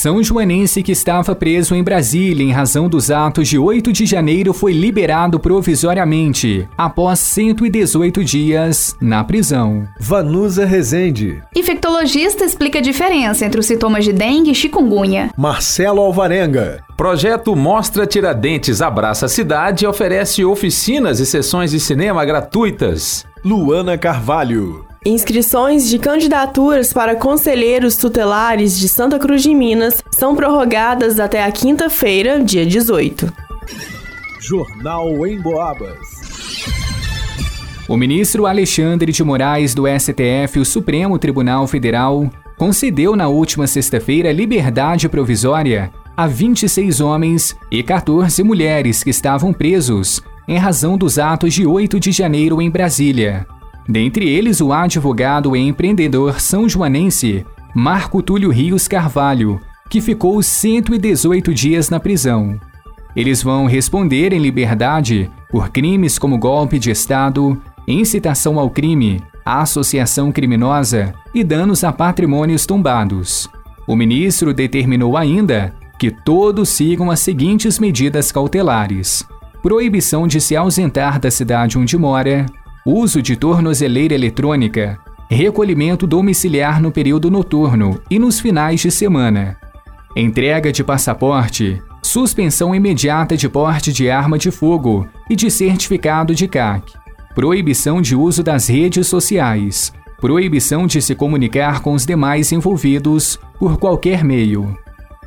São Joanense que estava preso em Brasília em razão dos atos de 8 de janeiro foi liberado provisoriamente, após 118 dias na prisão. Vanusa Rezende. Infectologista explica a diferença entre os sintomas de dengue e chikungunya. Marcelo Alvarenga. Projeto Mostra Tiradentes abraça a cidade e oferece oficinas e sessões de cinema gratuitas. Luana Carvalho. Inscrições de candidaturas para conselheiros tutelares de Santa Cruz de Minas são prorrogadas até a quinta-feira, dia 18. Jornal em Boabas. O ministro Alexandre de Moraes do STF, o Supremo Tribunal Federal, concedeu na última sexta-feira liberdade provisória a 26 homens e 14 mulheres que estavam presos em razão dos atos de 8 de janeiro em Brasília. Dentre eles, o advogado e empreendedor são joanense Marco Túlio Rios Carvalho, que ficou 118 dias na prisão. Eles vão responder em liberdade por crimes como golpe de Estado, incitação ao crime, associação criminosa e danos a patrimônios tombados. O ministro determinou ainda que todos sigam as seguintes medidas cautelares: proibição de se ausentar da cidade onde mora, uso de tornozeleira eletrônica, recolhimento domiciliar no período noturno e nos finais de semana, entrega de passaporte, suspensão imediata de porte de arma de fogo e de certificado de CAC, proibição de uso das redes sociais, proibição de se comunicar com os demais envolvidos por qualquer meio.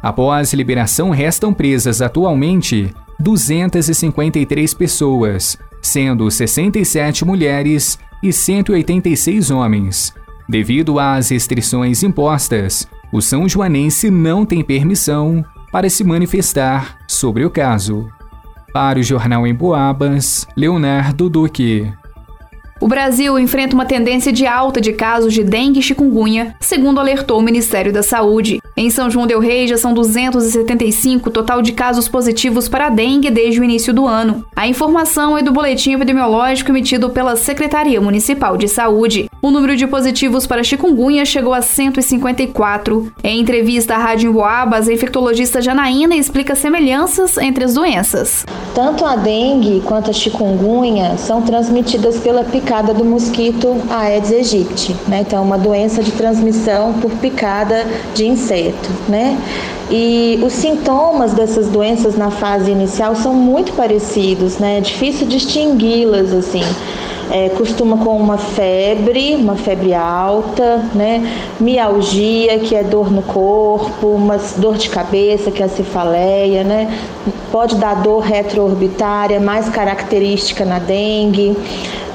Após liberação, restam presas atualmente 253 pessoas, sendo 67 mulheres e 186 homens. Devido às restrições impostas, o São Joanense não tem permissão para se manifestar sobre o caso. Para o Jornal em Boabas, Leonardo Duque. O Brasil enfrenta uma tendência de alta de casos de dengue e chikungunya, segundo alertou o Ministério da Saúde. Em São João del Rei já são 275 total de casos positivos para a dengue desde o início do ano. A informação é do boletim epidemiológico emitido pela Secretaria Municipal de Saúde. O número de positivos para chikungunya chegou a 154. Em entrevista à Rádio Emboabas, a infectologista Janaína explica semelhanças entre as doenças. Tanto a dengue quanto a chikungunya são transmitidas pela picada do mosquito Aedes aegypti, né? Então, uma doença de transmissão por picada de inseto, né? E os sintomas dessas doenças na fase inicial são muito parecidos, né? É difícil distingui-las assim é, costuma com uma febre, uma febre alta, né? Mialgia, que é dor no corpo, uma dor de cabeça, que é a cefaleia, né? Pode dar dor retroorbitária, mais característica na dengue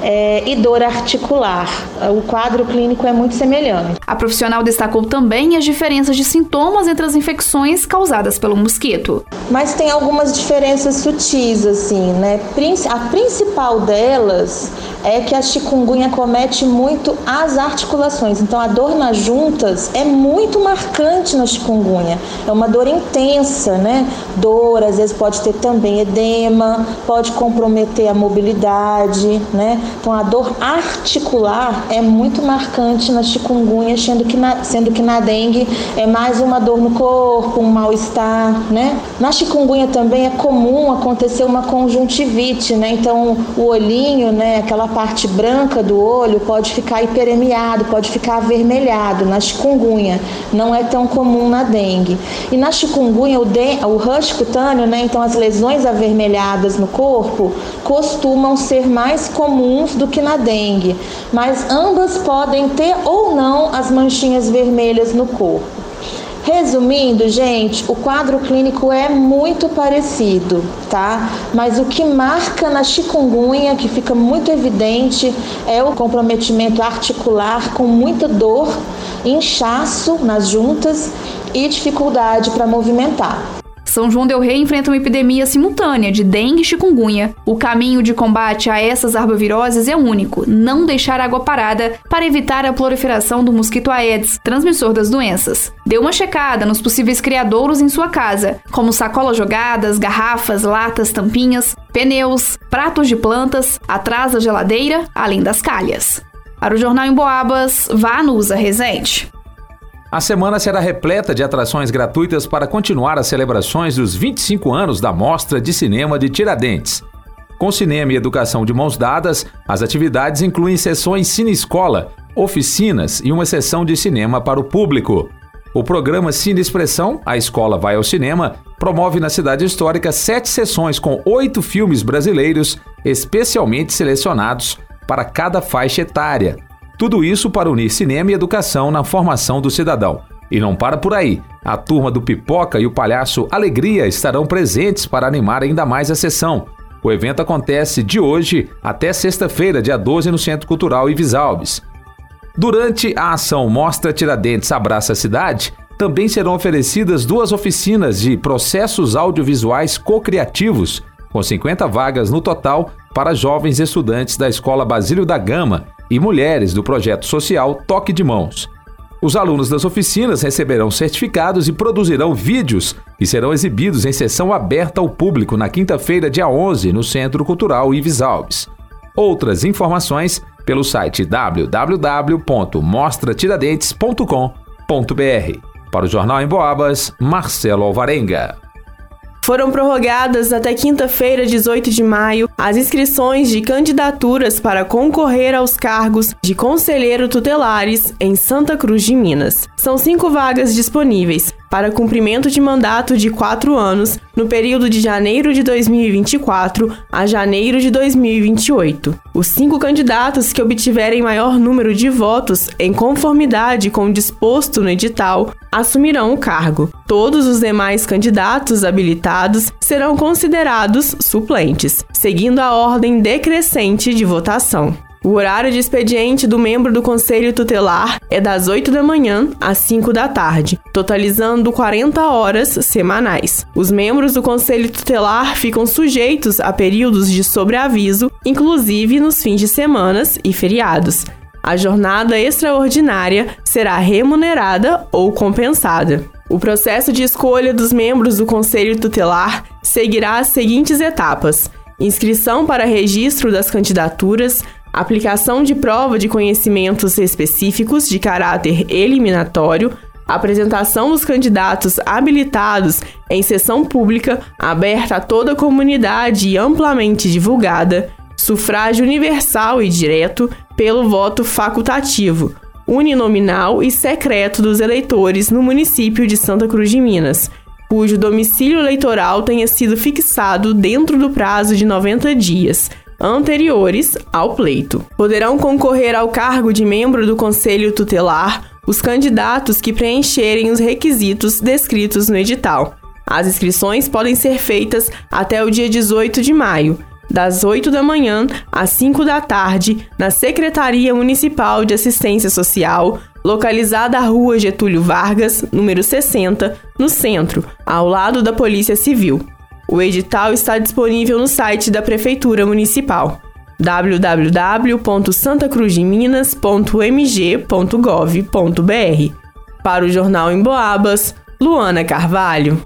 é, e dor articular. O quadro clínico é muito semelhante. A profissional destacou também as diferenças de sintomas entre as infecções causadas pelo mosquito. Mas tem algumas diferenças sutis, assim, né? A principal delas é que a chikungunya comete muito as articulações. Então a dor nas juntas é muito marcante na chikungunya. É uma dor intensa, né? Dor, às vezes pode ter também edema, pode comprometer a mobilidade, né? Então a dor articular é muito marcante na chikungunya, sendo que na, sendo que na dengue é mais uma dor no corpo, um mal-estar, né? Na chikungunya também é comum acontecer uma conjuntivite, né? Então o olhinho, né, aquela parte branca do olho pode ficar hiperemiado, pode ficar avermelhado na chikungunya. Não é tão comum na dengue. E na chikungunya o, de, o rush cutâneo, né, então as lesões avermelhadas no corpo costumam ser mais comuns comuns do que na dengue, mas ambas podem ter ou não as manchinhas vermelhas no corpo. Resumindo, gente, o quadro clínico é muito parecido, tá? Mas o que marca na chikungunya, que fica muito evidente, é o comprometimento articular com muita dor, inchaço nas juntas e dificuldade para movimentar. São João del Rei enfrenta uma epidemia simultânea de dengue e chikungunya. O caminho de combate a essas arboviroses é único: não deixar água parada para evitar a proliferação do mosquito Aedes, transmissor das doenças. Dê uma checada nos possíveis criadouros em sua casa, como sacolas jogadas, garrafas, latas, tampinhas, pneus, pratos de plantas, atrás da geladeira, além das calhas. Para o Jornal em Boabas, vá no Usa Resente. A semana será repleta de atrações gratuitas para continuar as celebrações dos 25 anos da Mostra de Cinema de Tiradentes. Com cinema e educação de mãos dadas, as atividades incluem sessões Cine Escola, oficinas e uma sessão de cinema para o público. O programa Cine Expressão, A Escola Vai ao Cinema, promove na cidade histórica sete sessões com oito filmes brasileiros especialmente selecionados para cada faixa etária, tudo isso para unir cinema e educação na formação do cidadão. E não para por aí. A turma do Pipoca e o palhaço Alegria estarão presentes para animar ainda mais a sessão. O evento acontece de hoje até sexta-feira, dia 12, no Centro Cultural Ives Alves. Durante a ação Mostra Tiradentes Abraça a Cidade, também serão oferecidas duas oficinas de processos audiovisuais co-criativos, com 50 vagas no total para jovens estudantes da Escola Basílio da Gama e mulheres do projeto social Toque de Mãos. Os alunos das oficinas receberão certificados e produzirão vídeos que serão exibidos em sessão aberta ao público na quinta-feira, dia 11, no Centro Cultural Ives Alves. Outras informações pelo site www.mostratiradentes.com.br. Para o Jornal em Boabas, Marcelo Alvarenga. Foram prorrogadas até quinta-feira, 18 de maio, as inscrições de candidaturas para concorrer aos cargos de conselheiro tutelares em Santa Cruz de Minas. São cinco vagas disponíveis para cumprimento de mandato de quatro anos no período de janeiro de 2024 a janeiro de 2028. Os cinco candidatos que obtiverem maior número de votos em conformidade com o disposto no edital assumirão o cargo. Todos os demais candidatos habilitados serão considerados suplentes, seguindo a ordem decrescente de votação. O horário de expediente do membro do Conselho Tutelar é das 8 da manhã às 5 da tarde, totalizando 40 horas semanais. Os membros do Conselho Tutelar ficam sujeitos a períodos de sobreaviso, inclusive nos fins de semanas e feriados. A jornada extraordinária será remunerada ou compensada. O processo de escolha dos membros do Conselho Tutelar seguirá as seguintes etapas: inscrição para registro das candidaturas, aplicação de prova de conhecimentos específicos de caráter eliminatório, apresentação dos candidatos habilitados em sessão pública aberta a toda a comunidade e amplamente divulgada, sufrágio universal e direto pelo voto facultativo, uninominal e secreto dos eleitores no município de Santa Cruz de Minas, cujo domicílio eleitoral tenha sido fixado dentro do prazo de 90 dias anteriores ao pleito. Poderão concorrer ao cargo de membro do Conselho Tutelar os candidatos que preencherem os requisitos descritos no edital. As inscrições podem ser feitas até o dia 18 de maio, das 8 da manhã às 5 da tarde, na Secretaria Municipal de Assistência Social, localizada à Rua Getúlio Vargas, número 60, no centro, ao lado da Polícia Civil. O edital está disponível no site da Prefeitura Municipal www.santacruzeminas.mg.gov.br. Para o Jornal em Boabas, Luana Carvalho.